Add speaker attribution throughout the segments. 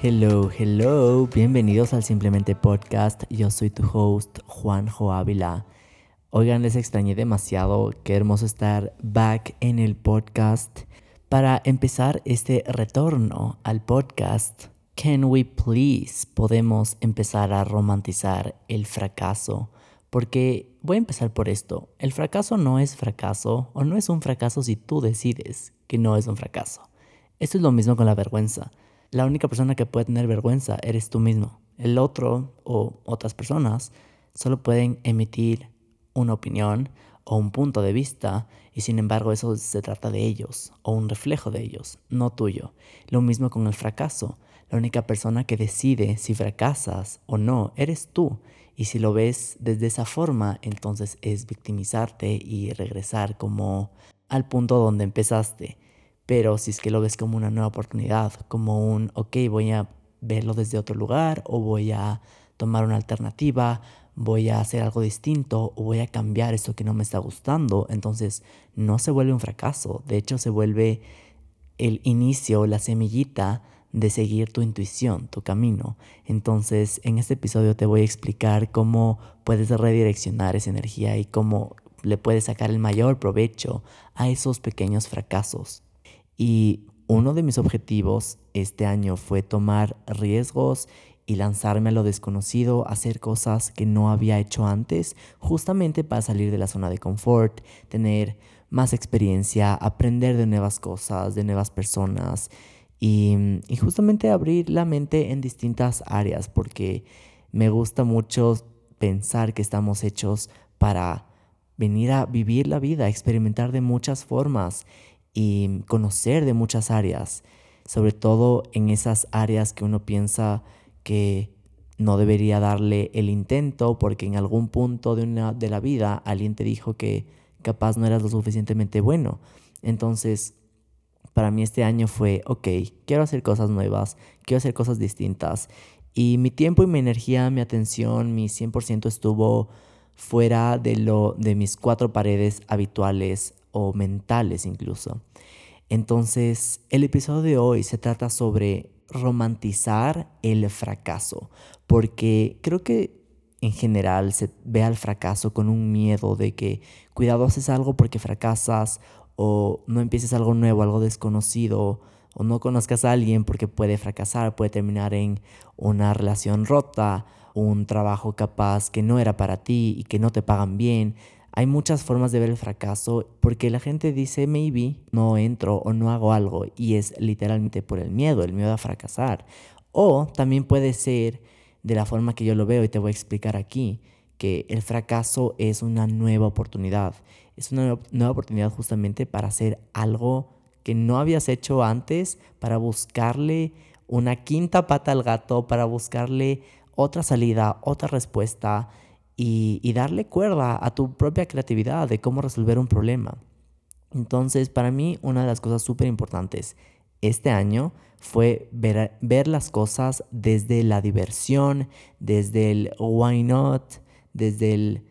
Speaker 1: Hello, hello, bienvenidos al Simplemente Podcast. Yo soy tu host, Juanjo Ávila. Oigan, les extrañé demasiado. Qué hermoso estar back en el podcast. Para empezar este retorno al podcast, can we please podemos empezar a romantizar el fracaso? Porque voy a empezar por esto. El fracaso no es fracaso o no es un fracaso si tú decides que no es un fracaso. Esto es lo mismo con la vergüenza la única persona que puede tener vergüenza eres tú mismo. El otro o otras personas solo pueden emitir una opinión o un punto de vista y sin embargo eso se trata de ellos o un reflejo de ellos, no tuyo. Lo mismo con el fracaso. La única persona que decide si fracasas o no eres tú. Y si lo ves desde esa forma, entonces es victimizarte y regresar como al punto donde empezaste. Pero si es que lo ves como una nueva oportunidad, como un, ok, voy a verlo desde otro lugar o voy a tomar una alternativa, voy a hacer algo distinto o voy a cambiar esto que no me está gustando, entonces no se vuelve un fracaso, de hecho se vuelve el inicio, la semillita de seguir tu intuición, tu camino. Entonces, en este episodio te voy a explicar cómo puedes redireccionar esa energía y cómo le puedes sacar el mayor provecho a esos pequeños fracasos. Y uno de mis objetivos este año fue tomar riesgos y lanzarme a lo desconocido, hacer cosas que no había hecho antes, justamente para salir de la zona de confort, tener más experiencia, aprender de nuevas cosas, de nuevas personas y, y justamente abrir la mente en distintas áreas, porque me gusta mucho pensar que estamos hechos para venir a vivir la vida, experimentar de muchas formas y conocer de muchas áreas, sobre todo en esas áreas que uno piensa que no debería darle el intento porque en algún punto de, una, de la vida alguien te dijo que capaz no eras lo suficientemente bueno. Entonces, para mí este año fue, ok, quiero hacer cosas nuevas, quiero hacer cosas distintas. Y mi tiempo y mi energía, mi atención, mi 100% estuvo fuera de, lo, de mis cuatro paredes habituales o mentales incluso. Entonces, el episodio de hoy se trata sobre romantizar el fracaso, porque creo que en general se ve al fracaso con un miedo de que cuidado haces algo porque fracasas o no empieces algo nuevo, algo desconocido o no conozcas a alguien porque puede fracasar, puede terminar en una relación rota, un trabajo capaz que no era para ti y que no te pagan bien, hay muchas formas de ver el fracaso porque la gente dice maybe no entro o no hago algo y es literalmente por el miedo, el miedo a fracasar. O también puede ser de la forma que yo lo veo y te voy a explicar aquí, que el fracaso es una nueva oportunidad. Es una nueva oportunidad justamente para hacer algo que no habías hecho antes, para buscarle una quinta pata al gato, para buscarle otra salida, otra respuesta y, darle cuerda a tu propia creatividad de cómo resolver un problema. Entonces, para mí, una de las cosas súper importantes este año fue ver, ver, las cosas desde la diversión, desde el why not, desde el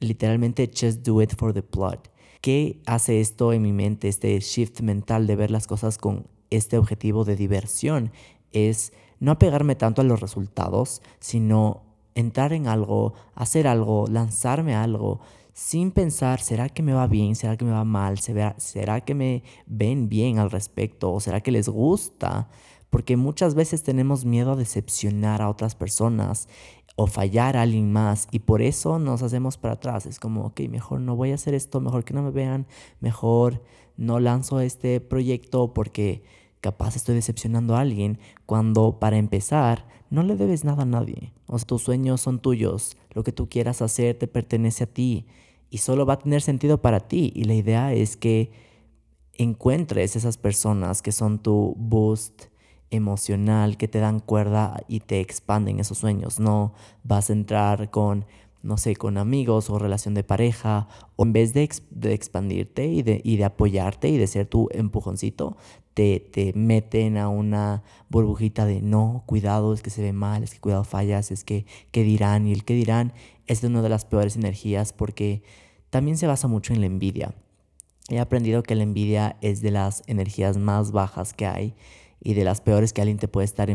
Speaker 1: literalmente just do it for the plot. ¿Qué hace esto en mi mente, este shift mental de ver las cosas con este objetivo de diversión? Es no apegarme tanto a los resultados, sino entrar en algo, hacer algo, lanzarme a algo, sin pensar, ¿será que me va bien? ¿Será que me va mal? ¿Será que me ven bien al respecto? ¿O será que les gusta? Porque muchas veces tenemos miedo a decepcionar a otras personas o fallar a alguien más y por eso nos hacemos para atrás. Es como, ok, mejor no voy a hacer esto, mejor que no me vean, mejor no lanzo este proyecto porque capaz estoy decepcionando a alguien cuando para empezar no le debes nada a nadie. O sea, tus sueños son tuyos, lo que tú quieras hacer te pertenece a ti y solo va a tener sentido para ti. Y la idea es que encuentres esas personas que son tu boost emocional, que te dan cuerda y te expanden esos sueños. No vas a entrar con no sé, con amigos o relación de pareja, o en vez de, expandirte y de, y de, apoyarte y de ser tu empujoncito, te, te, meten a una burbujita de no, cuidado, es que se ve mal, es que cuidado fallas, es que qué dirán, y el qué dirán es una de las peores energías porque también se basa mucho en la envidia. He aprendido que la envidia es de las energías más bajas que hay y de las peores que alguien te puede estar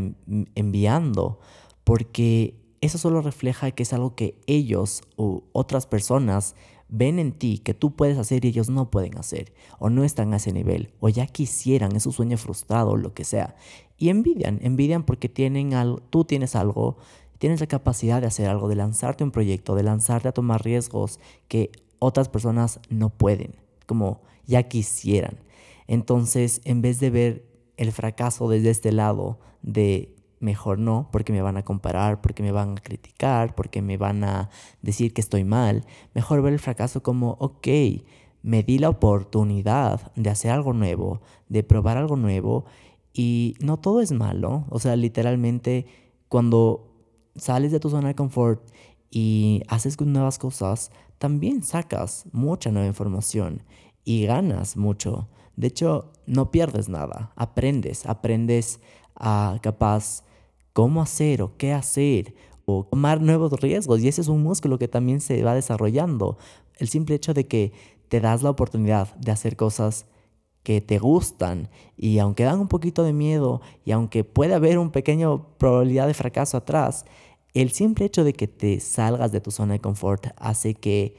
Speaker 1: enviando, porque eso solo refleja que es algo que ellos u otras personas ven en ti que tú puedes hacer y ellos no pueden hacer, o no están a ese nivel, o ya quisieran, es su sueño frustrado, lo que sea. Y envidian, envidian porque tienen algo, tú tienes algo, tienes la capacidad de hacer algo, de lanzarte un proyecto, de lanzarte a tomar riesgos que otras personas no pueden, como ya quisieran. Entonces, en vez de ver el fracaso desde este lado de mejor no, porque me van a comparar, porque me van a criticar, porque me van a decir que estoy mal. Mejor ver el fracaso como, ok, me di la oportunidad de hacer algo nuevo, de probar algo nuevo y no todo es malo. O sea, literalmente cuando sales de tu zona de confort y haces nuevas cosas, también sacas mucha nueva información y ganas mucho. De hecho, no pierdes nada, aprendes, aprendes a capaz cómo hacer o qué hacer o tomar nuevos riesgos y ese es un músculo que también se va desarrollando. El simple hecho de que te das la oportunidad de hacer cosas que te gustan y aunque dan un poquito de miedo y aunque puede haber un pequeño probabilidad de fracaso atrás, el simple hecho de que te salgas de tu zona de confort hace que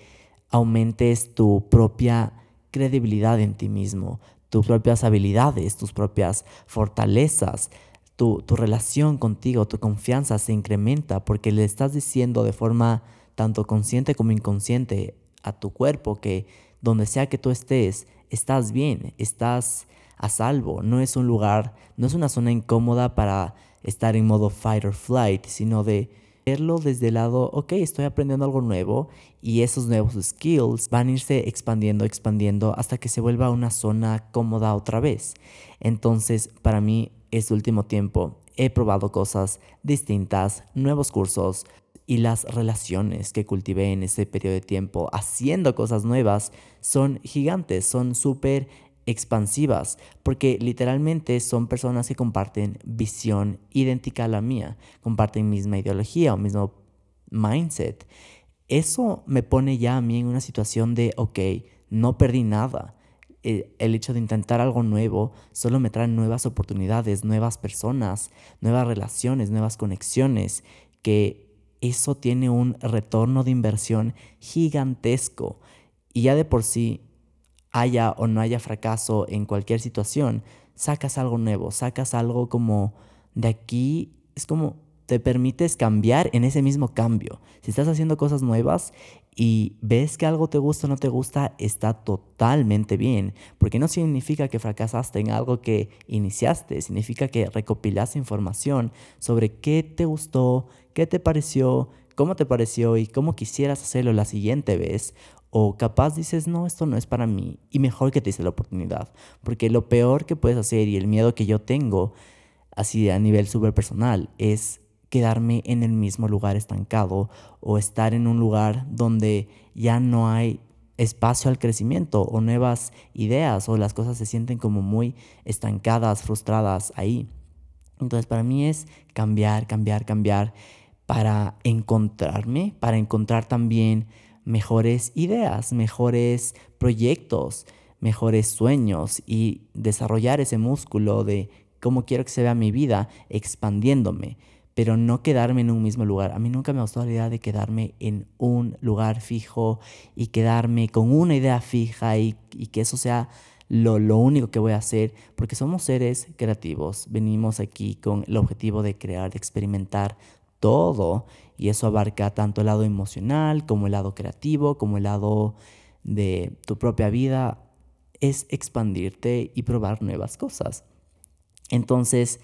Speaker 1: aumentes tu propia credibilidad en ti mismo, tus propias habilidades, tus propias fortalezas, tu, relación contigo, tu confianza se incrementa porque le estás diciendo de forma tanto consciente como inconsciente a tu cuerpo que donde sea que tú estés, estás bien, estás a salvo, no es un lugar, no es una zona incómoda para estar en modo fight or flight, sino de verlo desde el lado, ok, estoy aprendiendo algo nuevo y esos nuevos skills van a irse expandiendo, expandiendo hasta que se vuelva una zona cómoda otra vez. Entonces, para mí, este último tiempo he probado cosas distintas, nuevos cursos y las relaciones que cultivé en ese periodo de tiempo haciendo cosas nuevas son gigantes, son súper expansivas, porque literalmente son personas que comparten visión idéntica a la mía, comparten misma ideología o mismo mindset. Eso me pone ya a mí en una situación de, ok, no perdí nada. El, hecho de intentar algo nuevo solo me trae nuevas oportunidades, nuevas personas, nuevas relaciones, nuevas conexiones, que eso tiene un retorno de inversión gigantesco. Y ya de por sí haya o no haya fracaso en cualquier situación, sacas algo nuevo, sacas algo como de aquí, es como te permites cambiar en ese mismo cambio. Si estás haciendo cosas nuevas y ves que algo te gusta o no te gusta, está totalmente bien, porque no significa que fracasaste en algo que iniciaste, significa que recopilaste información sobre qué te gustó, qué te pareció, cómo te pareció y cómo quisieras hacerlo la siguiente vez o capaz dices, no, esto no es para mí. Y mejor que te hice la oportunidad. Porque lo peor que puedes hacer y el miedo que yo tengo, así a nivel súper personal, es quedarme en el mismo lugar estancado o estar en un lugar donde ya no hay espacio al crecimiento o nuevas ideas o las cosas se sienten como muy estancadas, frustradas ahí. Entonces para mí es cambiar, cambiar, cambiar para encontrarme, para encontrar también mejores ideas, mejores proyectos, mejores sueños y desarrollar ese músculo de cómo quiero que se vea mi vida expandiéndome, pero no quedarme en un mismo lugar. A mí nunca me gustó la idea de quedarme en un lugar fijo y quedarme con una idea fija y, que eso sea lo, lo, único que voy a hacer, porque somos seres creativos, venimos aquí con el objetivo de crear, de experimentar todo y eso abarca tanto el lado emocional como el lado creativo, como el lado de tu propia vida, es expandirte y probar nuevas cosas. Entonces,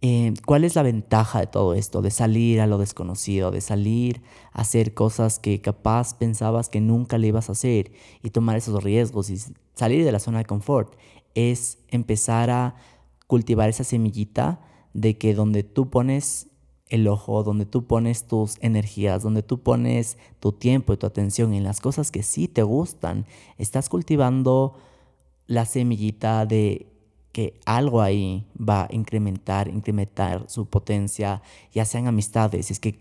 Speaker 1: eh, ¿cuál es la ventaja de todo esto? De salir a lo desconocido, de salir a hacer cosas que capaz pensabas que nunca le ibas a hacer y tomar esos riesgos y salir de la zona de confort. Es empezar a cultivar esa semillita de que donde tú pones el ojo, donde tú pones tus energías, donde tú pones tu tiempo y tu atención en las cosas que sí te gustan, estás cultivando la semillita de que algo ahí va a incrementar, incrementar su potencia, ya sean amistades, es que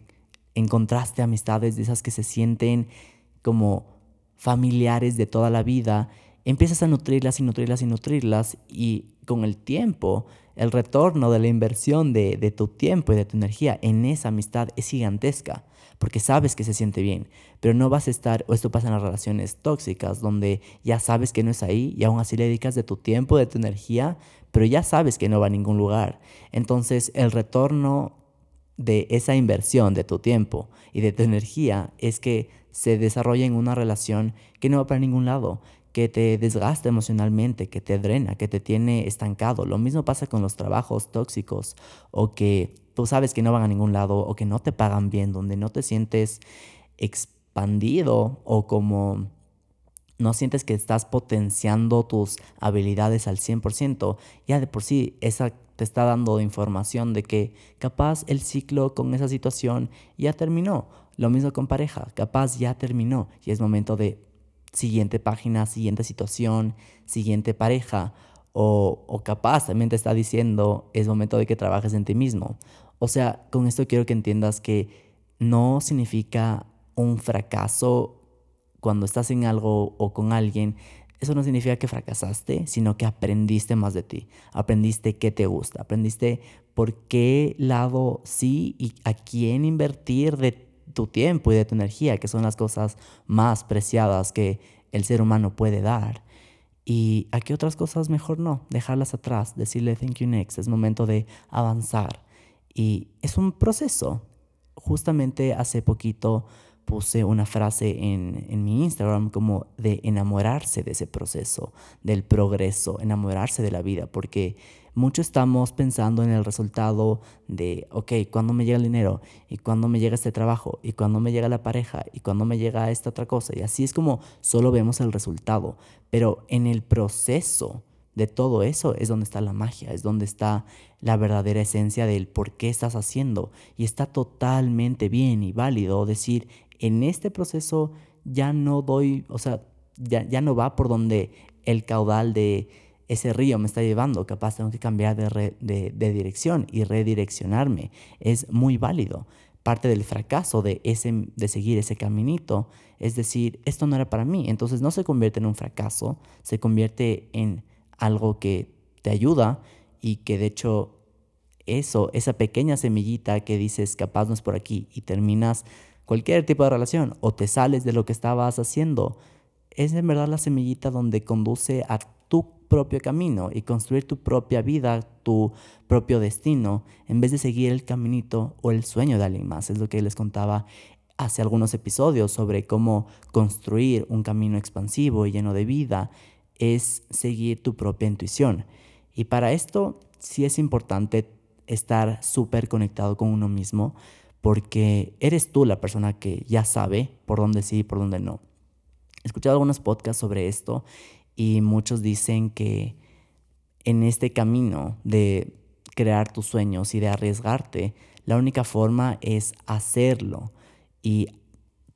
Speaker 1: encontraste amistades de esas que se sienten como familiares de toda la vida, empiezas a nutrirlas y nutrirlas y nutrirlas y con el tiempo el retorno de la inversión de, de, tu tiempo y de tu energía en esa amistad es gigantesca, porque sabes que se siente bien, pero no vas a estar, o esto pasa en las relaciones tóxicas, donde ya sabes que no es ahí y aún así le dedicas de tu tiempo, de tu energía, pero ya sabes que no va a ningún lugar. Entonces el retorno de esa inversión de tu tiempo y de tu energía es que se desarrolla en una relación que no va para ningún lado, que te desgasta emocionalmente, que te drena, que te tiene estancado. Lo mismo pasa con los trabajos tóxicos o que tú sabes que no van a ningún lado o que no te pagan bien, donde no te sientes expandido o como no sientes que estás potenciando tus habilidades al 100%, ya de por sí esa te está dando información de que capaz el ciclo con esa situación ya terminó. Lo mismo con pareja, capaz ya terminó y es momento de siguiente página, siguiente situación, siguiente pareja. O, o capaz también te está diciendo es momento de que trabajes en ti mismo. O sea, con esto quiero que entiendas que no significa un fracaso cuando estás en algo o con alguien. Eso no significa que fracasaste, sino que aprendiste más de ti. Aprendiste qué te gusta, aprendiste por qué lado sí y a quién invertir de tu tiempo y de tu energía, que son las cosas más preciadas que el ser humano puede dar. Y a qué otras cosas mejor no, dejarlas atrás, decirle thank you next, es momento de avanzar. Y es un proceso. Justamente hace poquito puse una frase en, en, mi Instagram como de enamorarse de ese proceso, del progreso, enamorarse de la vida, porque mucho estamos pensando en el resultado de, ok, ¿cuándo me llega el dinero? ¿Y cuándo me llega este trabajo? ¿Y cuándo me llega la pareja? ¿Y cuándo me llega esta otra cosa? Y así es como solo vemos el resultado, pero en el proceso de todo eso es donde está la magia, es donde está la verdadera esencia del por qué estás haciendo. Y está totalmente bien y válido decir, en este proceso ya no doy, o sea, ya, ya no va por donde el caudal de ese río me está llevando, capaz tengo que cambiar de, de, dirección y redireccionarme. Es muy válido. Parte del fracaso de, ese, de seguir ese caminito es decir, esto no era para mí. Entonces no se convierte en un fracaso, se convierte en algo que te ayuda y que de hecho eso, esa pequeña semillita que dices capaz no es por aquí y terminas cualquier tipo de relación o te sales de lo que estabas haciendo, es en verdad la semillita donde conduce a tu propio camino y construir tu propia vida, tu propio destino, en vez de seguir el caminito o el sueño de alguien más. Es lo que les contaba hace algunos episodios sobre cómo construir un camino expansivo y lleno de vida es seguir tu propia intuición. Y para esto sí es importante estar súper conectado con uno mismo, porque eres tú la persona que ya sabe por dónde sí y por dónde no. He escuchado algunos podcasts sobre esto y muchos dicen que en este camino de crear tus sueños y de arriesgarte, la única forma es hacerlo y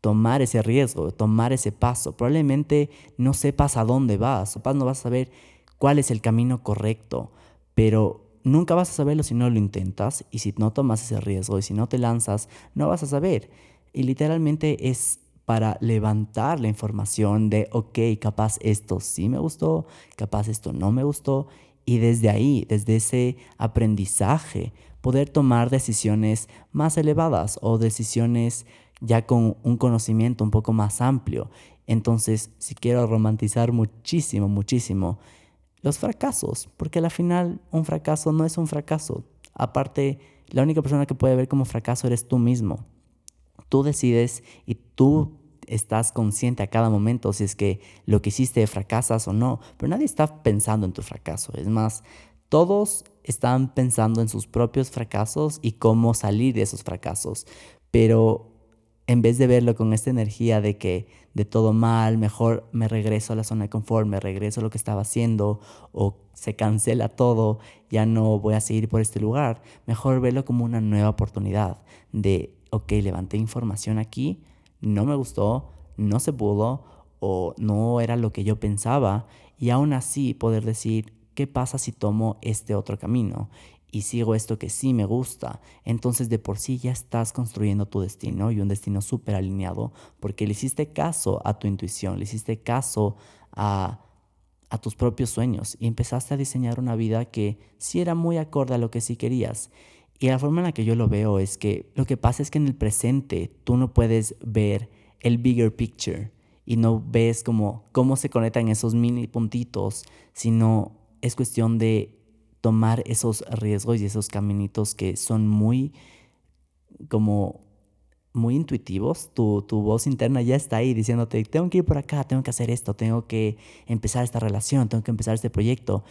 Speaker 1: tomar ese riesgo, tomar ese paso. Probablemente no sepas a dónde vas, o no vas a saber cuál es el camino correcto, pero nunca vas a saberlo si no lo intentas y si no tomas ese riesgo y si no te lanzas, no vas a saber. Y literalmente es para levantar la información de, ok, capaz esto sí me gustó, capaz esto no me gustó, y desde ahí, desde ese aprendizaje, poder tomar decisiones más elevadas o decisiones ya con un conocimiento un poco más amplio. Entonces, si quiero romantizar muchísimo, muchísimo los fracasos, porque al final un fracaso no es un fracaso. Aparte, la única persona que puede ver como fracaso eres tú mismo. Tú decides y tú estás consciente a cada momento si es que lo que hiciste fracasas o no, pero nadie está pensando en tu fracaso. Es más, todos están pensando en sus propios fracasos y cómo salir de esos fracasos, pero en vez de verlo con esta energía de que de todo mal, mejor me regreso a la zona de confort, me regreso a lo que estaba haciendo o se cancela todo, ya no voy a seguir por este lugar, mejor verlo como una nueva oportunidad de, ok, levanté información aquí, no me gustó, no se pudo o no era lo que yo pensaba y aún así poder decir, ¿qué pasa si tomo este otro camino? Y sigo esto que sí me gusta, entonces de por sí ya estás construyendo tu destino y un destino súper alineado porque le hiciste caso a tu intuición, le hiciste caso a, a tus propios sueños y empezaste a diseñar una vida que sí era muy acorde a lo que sí querías. Y la forma en la que yo lo veo es que lo que pasa es que en el presente tú no puedes ver el bigger picture y no ves como cómo se conectan esos mini puntitos, sino es cuestión de tomar esos riesgos y esos caminitos que son muy como muy intuitivos, tu, tu, voz interna ya está ahí diciéndote, tengo que ir por acá, tengo que hacer esto, tengo que empezar esta relación, tengo que empezar este proyecto.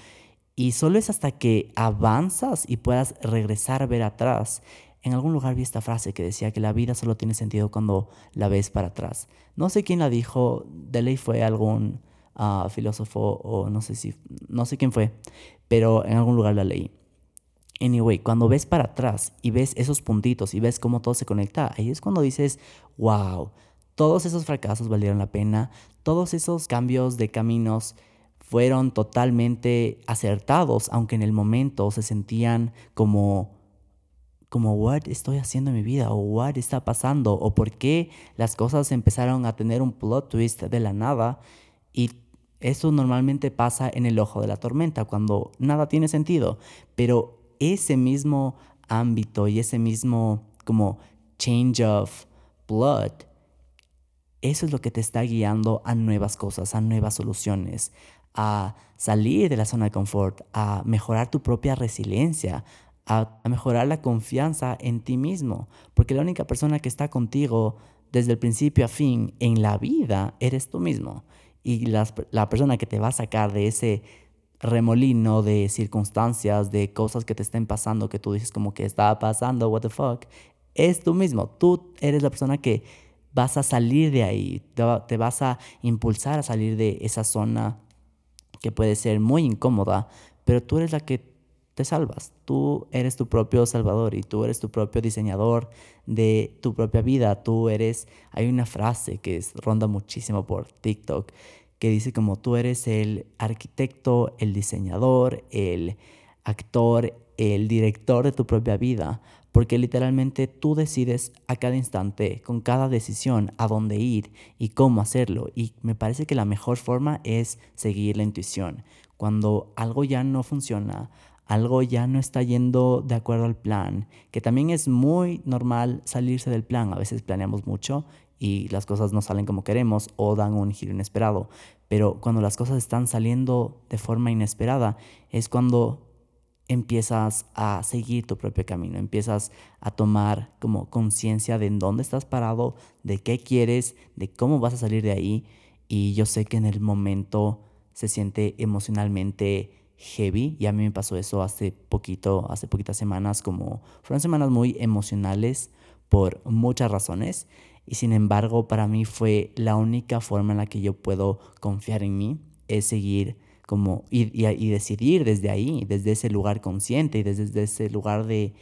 Speaker 1: Y solo es hasta que avanzas y puedas regresar a ver atrás. En algún lugar vi esta frase que decía que la vida solo tiene sentido cuando la ves para atrás. No sé quién la dijo, de ley fue algún uh, filósofo o no sé si, no sé quién fue, pero en algún lugar la leí. Anyway, cuando ves para atrás y ves esos puntitos y ves cómo todo se conecta, ahí es cuando dices, wow, todos esos fracasos valieron la pena, todos esos cambios de caminos fueron totalmente acertados, aunque en el momento se sentían como como what estoy haciendo en mi vida o what está pasando o por qué las cosas empezaron a tener un plot twist de la nada y eso normalmente pasa en el ojo de la tormenta cuando nada tiene sentido, pero ese mismo ámbito y ese mismo como change of blood, eso es lo que te está guiando a nuevas cosas, a nuevas soluciones, a salir de la zona de confort, a mejorar tu propia resiliencia, a, mejorar la confianza en ti mismo, porque la única persona que está contigo desde el principio a fin en la vida eres tú mismo. Y la persona que te va a sacar de ese remolino de circunstancias, de cosas que te estén pasando, que tú dices como que está pasando, what the fuck, es tú mismo. Tú eres la persona que vas a salir de ahí, te, vas a impulsar a salir de esa zona que puede ser muy incómoda, pero tú eres la que te salvas. Tú eres tu propio salvador y tú eres tu propio diseñador de tu propia vida. Tú eres, hay una frase que ronda muchísimo por TikTok que dice como tú eres el arquitecto, el diseñador, el actor, el director de tu propia vida, porque literalmente tú decides a cada instante, con cada decisión, a dónde ir y cómo hacerlo. Y me parece que la mejor forma es seguir la intuición. Cuando algo ya no funciona, algo ya no está yendo de acuerdo al plan, que también es muy normal salirse del plan. A veces planeamos mucho y las cosas no salen como queremos o dan un giro inesperado. Pero cuando las cosas están saliendo de forma inesperada es cuando empiezas a seguir tu propio camino, empiezas a tomar como conciencia de en dónde estás parado, de qué quieres, de cómo vas a salir de ahí. Y yo sé que en el momento se siente emocionalmente heavy y a mí me pasó eso hace poquito, hace poquitas semanas, como fueron semanas muy emocionales por muchas razones y sin embargo, para mí fue la única forma en la que yo puedo confiar en mí, es seguir como y, y, decidir desde ahí, desde ese lugar consciente y desde ese lugar de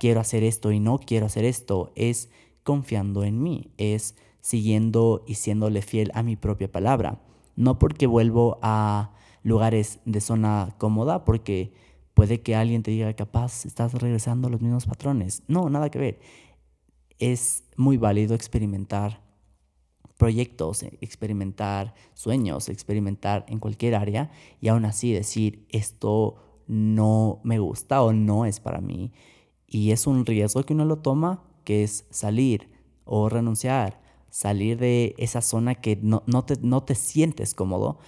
Speaker 1: quiero hacer esto y no quiero hacer esto, es confiando en mí, es siguiendo y siéndole fiel a mi propia palabra. No porque vuelvo a lugares de zona cómoda, porque puede que alguien te diga, capaz, estás regresando a los mismos patrones. No, nada que ver es muy válido experimentar proyectos, experimentar sueños, experimentar en cualquier área y aún así decir esto no me gusta o no es para mí. Y es un riesgo que uno lo toma, que es salir o renunciar, salir de esa zona que no, no, te, no te sientes cómodo,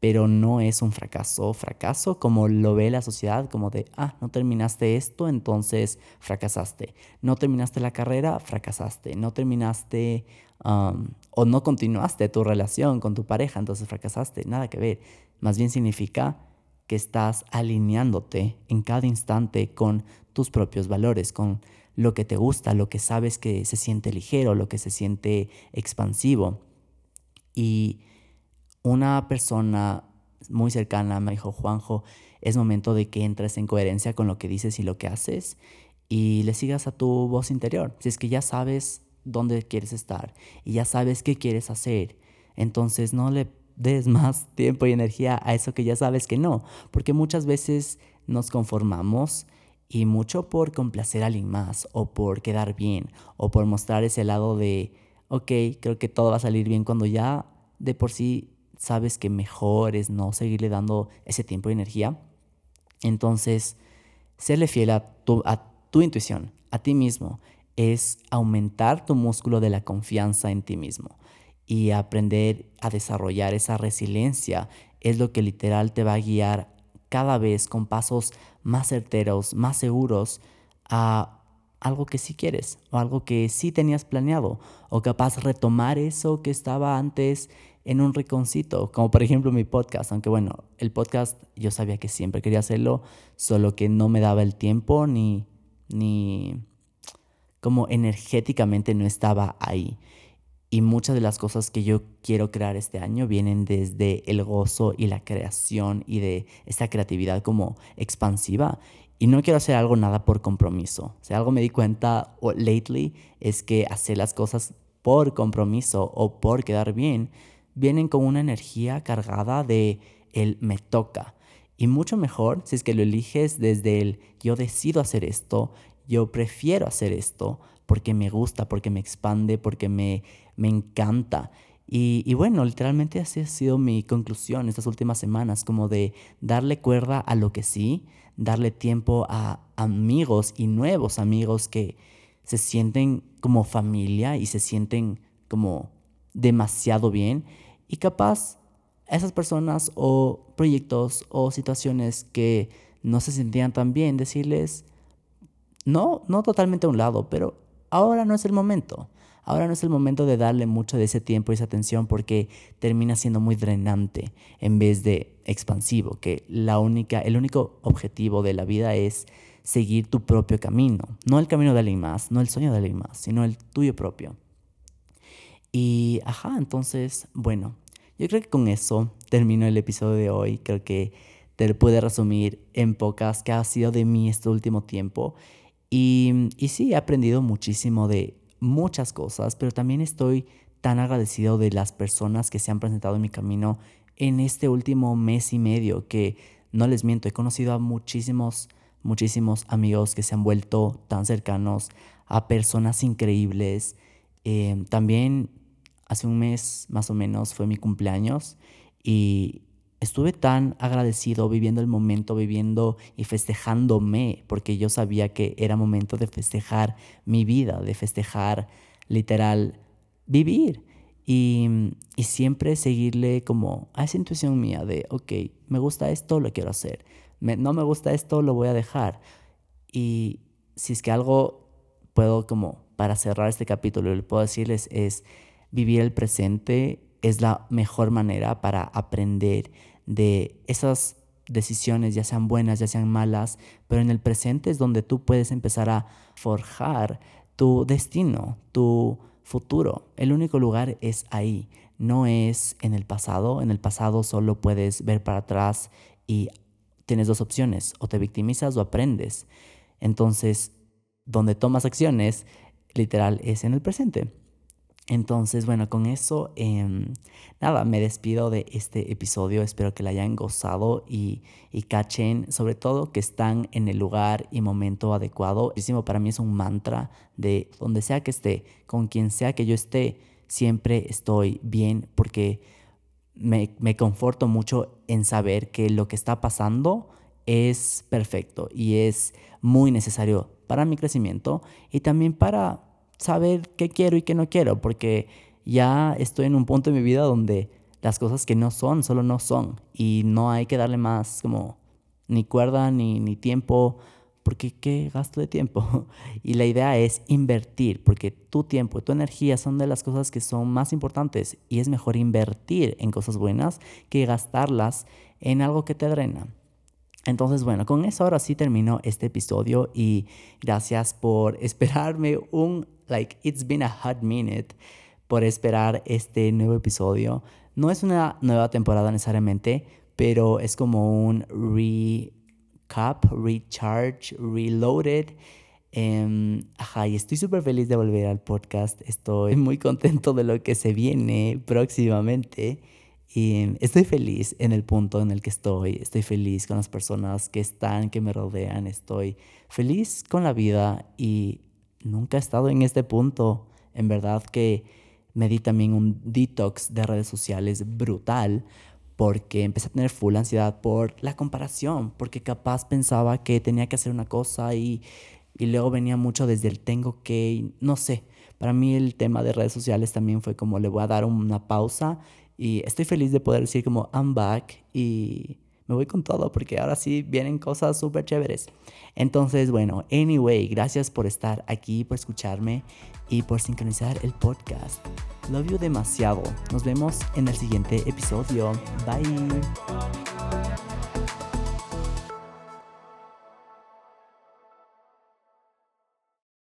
Speaker 1: pero no es un fracaso, fracaso como lo ve la sociedad, como de, ah, no terminaste esto, entonces fracasaste. No terminaste la carrera, fracasaste. No terminaste um, o no continuaste tu relación con tu pareja, entonces fracasaste. Nada que ver. Más bien significa que estás alineándote en cada instante con tus propios valores, con lo que te gusta, lo que sabes que se siente ligero, lo que se siente expansivo. Y una persona muy cercana me dijo, Juanjo, es momento de que entres en coherencia con lo que dices y lo que haces y le sigas a tu voz interior. Si es que ya sabes dónde quieres estar y ya sabes qué quieres hacer, entonces no le des más tiempo y energía a eso que ya sabes que no, porque muchas veces nos conformamos y mucho por complacer a alguien más o por quedar bien o por mostrar ese lado de, ok, creo que todo va a salir bien cuando ya de por sí sabes que mejor es no seguirle dando ese tiempo y energía. Entonces, serle fiel a tu, a tu intuición, a ti mismo, es aumentar tu músculo de la confianza en ti mismo y aprender a desarrollar esa resiliencia es lo que literal te va a guiar cada vez con pasos más certeros, más seguros a algo que sí quieres o algo que sí tenías planeado o capaz retomar eso que estaba antes en un rinconcito, como por ejemplo mi podcast, aunque bueno, el podcast yo sabía que siempre quería hacerlo, solo que no me daba el tiempo ni ni como energéticamente no estaba ahí. Y muchas de las cosas que yo quiero crear este año vienen desde el gozo y la creación y de esta creatividad como expansiva. Y no quiero hacer algo nada por compromiso. O sea, algo me di cuenta lately es que hacer las cosas por compromiso o por quedar bien vienen con una energía cargada de el me toca. Y mucho mejor si es que lo eliges desde el yo decido hacer esto, yo prefiero hacer esto porque me gusta, porque me expande, porque me me encanta. Y, bueno, literalmente así ha sido mi conclusión estas últimas semanas, como de darle cuerda a lo que sí, darle tiempo a amigos y nuevos amigos que se sienten como familia y se sienten como demasiado bien. Y capaz esas personas o proyectos o situaciones que no se sentían tan bien, decirles, no, no totalmente a un lado, pero ahora no es el momento. Ahora no es el momento de darle mucho de ese tiempo y esa atención porque termina siendo muy drenante en vez de expansivo, que la única, el único objetivo de la vida es seguir tu propio camino, no el camino de alguien más, no el sueño de alguien más, sino el tuyo propio. Y, ajá, entonces, bueno, yo creo que con eso termino el episodio de hoy. Creo que te lo puede resumir en pocas que ha sido de mí este último tiempo. Y, y sí, he aprendido muchísimo de muchas cosas, pero también estoy tan agradecido de las personas que se han presentado en mi camino en este último mes y medio, que no les miento, he conocido a muchísimos, muchísimos amigos que se han vuelto tan cercanos, a personas increíbles. Eh, también hace un mes más o menos fue mi cumpleaños y estuve tan agradecido viviendo el momento, viviendo y festejándome, porque yo sabía que era momento de festejar mi vida, de festejar literal vivir. Y, y, siempre seguirle como a esa intuición mía de, ok, me gusta esto, lo quiero hacer. no me gusta esto, lo voy a dejar. Y si es que algo puedo como para cerrar este capítulo, le puedo decirles es vivir el presente es la mejor manera para aprender de esas decisiones, ya sean buenas, ya sean malas, pero en el presente es donde tú puedes empezar a forjar tu destino, tu futuro. El único lugar es ahí, no es en el pasado. En el pasado solo puedes ver para atrás y tienes dos opciones, o te victimizas o aprendes. Entonces, donde tomas acciones, literal, es en el presente. Entonces, bueno, con eso, em, nada, me despido de este episodio. Espero que la hayan gozado y, y, cachen, sobre todo, que están en el lugar y momento adecuado. Para mí es un mantra de donde sea que esté, con quien sea que yo esté, siempre estoy bien porque me, me conforto mucho en saber que lo que está pasando es perfecto y es muy necesario para mi crecimiento y también para saber qué quiero y qué no quiero, porque ya estoy en un punto de mi vida donde las cosas que no son, solo no son, y no hay que darle más como ni cuerda ni, ni tiempo, porque qué gasto de tiempo. Y la idea es invertir, porque tu tiempo y tu energía son de las cosas que son más importantes y es mejor invertir en cosas buenas que gastarlas en algo que te drena. Entonces, bueno, con eso ahora sí termino este episodio y gracias por esperarme un like it's been a hot minute por esperar este nuevo episodio. No es una nueva temporada necesariamente, pero es como un recap, recharge, reloaded. Um, ajá, y estoy súper feliz de volver al podcast. Estoy muy contento de lo que se viene próximamente. Y estoy feliz en el punto en el que estoy, estoy feliz con las personas que están, que me rodean, estoy feliz con la vida y nunca he estado en este punto. En verdad que me di también un detox de redes sociales brutal porque empecé a tener full ansiedad por la comparación, porque capaz pensaba que tenía que hacer una cosa y, y luego venía mucho desde el tengo que, no sé, para mí el tema de redes sociales también fue como le voy a dar una pausa y estoy feliz de poder decir como I'm back y me voy con todo porque ahora sí vienen cosas súper chéveres. Entonces, bueno, anyway, gracias por estar aquí, por escucharme y por sincronizar el podcast. Love you demasiado. Nos vemos en el siguiente episodio. Bye.